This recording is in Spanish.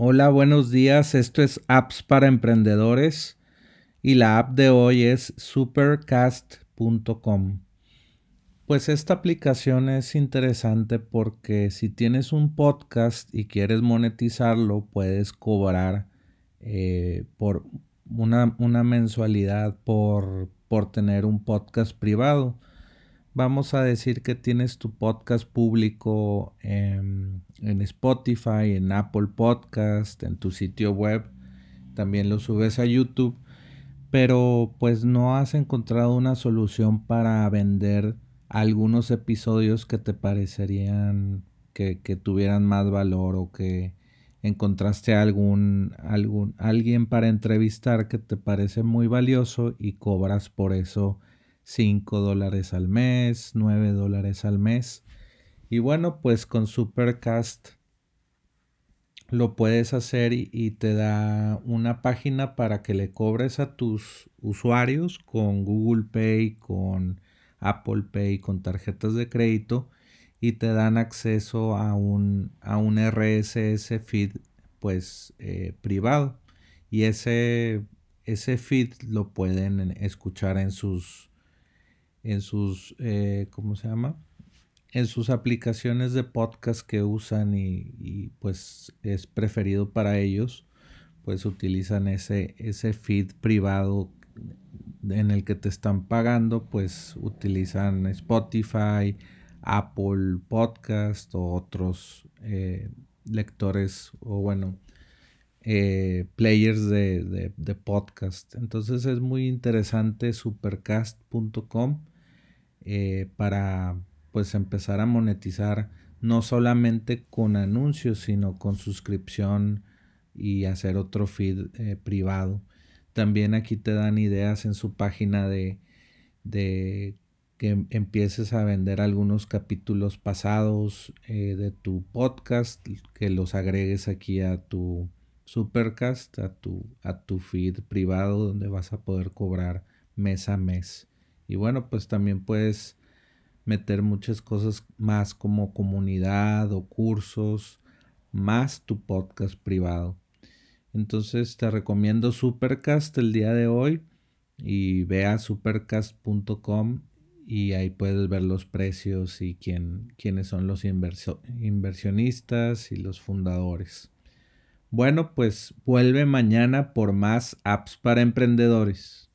Hola, buenos días. Esto es Apps para Emprendedores y la app de hoy es supercast.com. Pues esta aplicación es interesante porque si tienes un podcast y quieres monetizarlo, puedes cobrar eh, por una, una mensualidad por, por tener un podcast privado vamos a decir que tienes tu podcast público en, Spotify, en Apple Podcast, en tu sitio web, también lo subes a YouTube, pero pues no has encontrado una solución para vender algunos episodios que te parecerían que, que tuvieran más valor o que encontraste algún, algún alguien para entrevistar que te parece muy valioso y cobras por eso 5 dólares al mes, 9 dólares al mes. Y bueno, pues con Supercast lo puedes hacer y, te da una página para que le cobres a tus usuarios con Google Pay, con Apple Pay, con tarjetas de crédito y te dan acceso a un, a un RSS feed pues eh, privado y ese, ese feed lo pueden escuchar en sus en sus, eh, ¿cómo se llama? En sus aplicaciones de podcast que usan y, pues es preferido para ellos, pues utilizan ese, ese feed privado en el que te están pagando, pues utilizan Spotify, Apple Podcast o otros eh, lectores o bueno, eh, players de, de, podcast. Entonces es muy interesante supercast.com eh, para pues empezar a monetizar no solamente con anuncios, sino con suscripción y hacer otro feed eh, privado. También aquí te dan ideas en su página de, de que empieces a vender algunos capítulos pasados de tu podcast, que los agregues aquí a tu Supercast a tu, a tu feed privado donde vas a poder cobrar mes a mes. Y bueno, pues también puedes meter muchas cosas más como comunidad o cursos, más tu podcast privado. Entonces te recomiendo Supercast el día de hoy y ve a supercast.com y ahí puedes ver los precios y quién, quiénes son los inversionistas y los fundadores. Bueno, pues vuelve mañana por más apps para emprendedores.